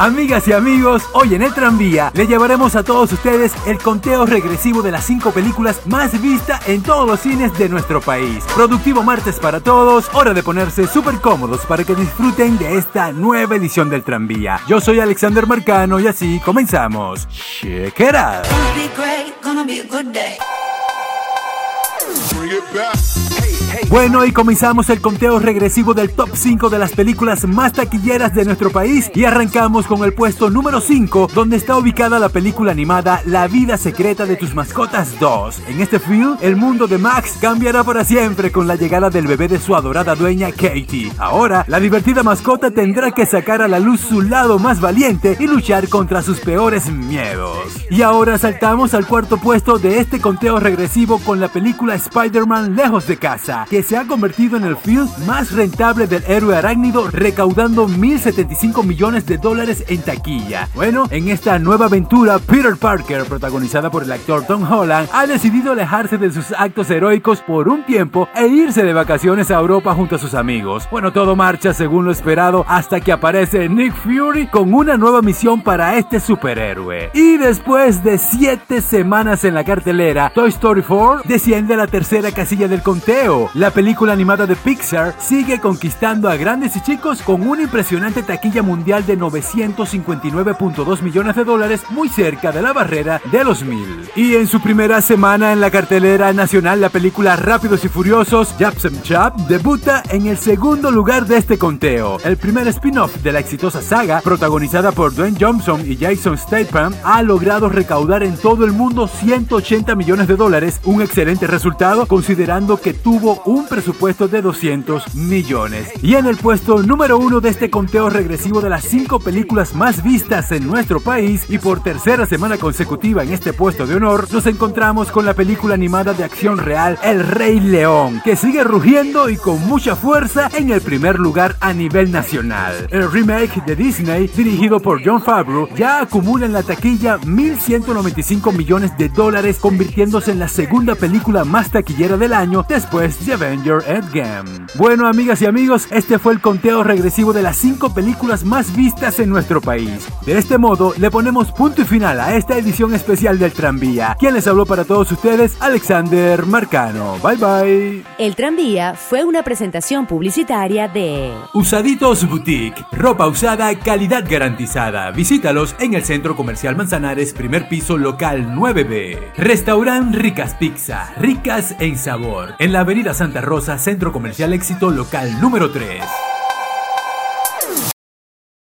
Amigas y amigos, hoy en el tranvía le llevaremos a todos ustedes el conteo regresivo de las 5 películas más vistas en todos los cines de nuestro país. Productivo martes para todos, hora de ponerse súper cómodos para que disfruten de esta nueva edición del tranvía. Yo soy Alexander Marcano y así comenzamos. Check it out. Bueno, y comenzamos el conteo regresivo del top 5 de las películas más taquilleras de nuestro país y arrancamos con el puesto número 5, donde está ubicada la película animada La vida secreta de tus mascotas 2. En este film, el mundo de Max cambiará para siempre con la llegada del bebé de su adorada dueña Katie. Ahora, la divertida mascota tendrá que sacar a la luz su lado más valiente y luchar contra sus peores miedos. Y ahora saltamos al cuarto puesto de este conteo regresivo con la película Spider-Man Lejos de Casa, se ha convertido en el film más rentable del héroe arácnido, recaudando 1.075 millones de dólares en taquilla. Bueno, en esta nueva aventura, Peter Parker, protagonizada por el actor Tom Holland, ha decidido alejarse de sus actos heroicos por un tiempo e irse de vacaciones a Europa junto a sus amigos. Bueno, todo marcha según lo esperado hasta que aparece Nick Fury con una nueva misión para este superhéroe. Y después de 7 semanas en la cartelera, Toy Story 4 desciende a la tercera casilla del conteo. Película animada de Pixar sigue conquistando a grandes y chicos con una impresionante taquilla mundial de 959.2 millones de dólares, muy cerca de la barrera de los mil. Y en su primera semana en la cartelera nacional, la película Rápidos y Furiosos, Japsem Chap, debuta en el segundo lugar de este conteo. El primer spin-off de la exitosa saga, protagonizada por Dwayne Johnson y Jason Statham, ha logrado recaudar en todo el mundo 180 millones de dólares, un excelente resultado considerando que tuvo un presupuesto de 200 millones. Y en el puesto número uno de este conteo regresivo de las 5 películas más vistas en nuestro país y por tercera semana consecutiva en este puesto de honor, nos encontramos con la película animada de acción real El Rey León, que sigue rugiendo y con mucha fuerza en el primer lugar a nivel nacional. El remake de Disney, dirigido por John Favreau, ya acumula en la taquilla 1.195 millones de dólares, convirtiéndose en la segunda película más taquillera del año después de Endgame. Bueno, amigas y amigos, este fue el conteo regresivo de las 5 películas más vistas en nuestro país. De este modo, le ponemos punto y final a esta edición especial del Tranvía. Quien les habló para todos ustedes, Alexander Marcano. Bye bye. El tranvía fue una presentación publicitaria de Usaditos Boutique, ropa usada, calidad garantizada. Visítalos en el Centro Comercial Manzanares, primer piso local 9B. Restaurant Ricas Pizza, ricas en sabor. En la Avenida Rosa, Centro Comercial Éxito local número 3.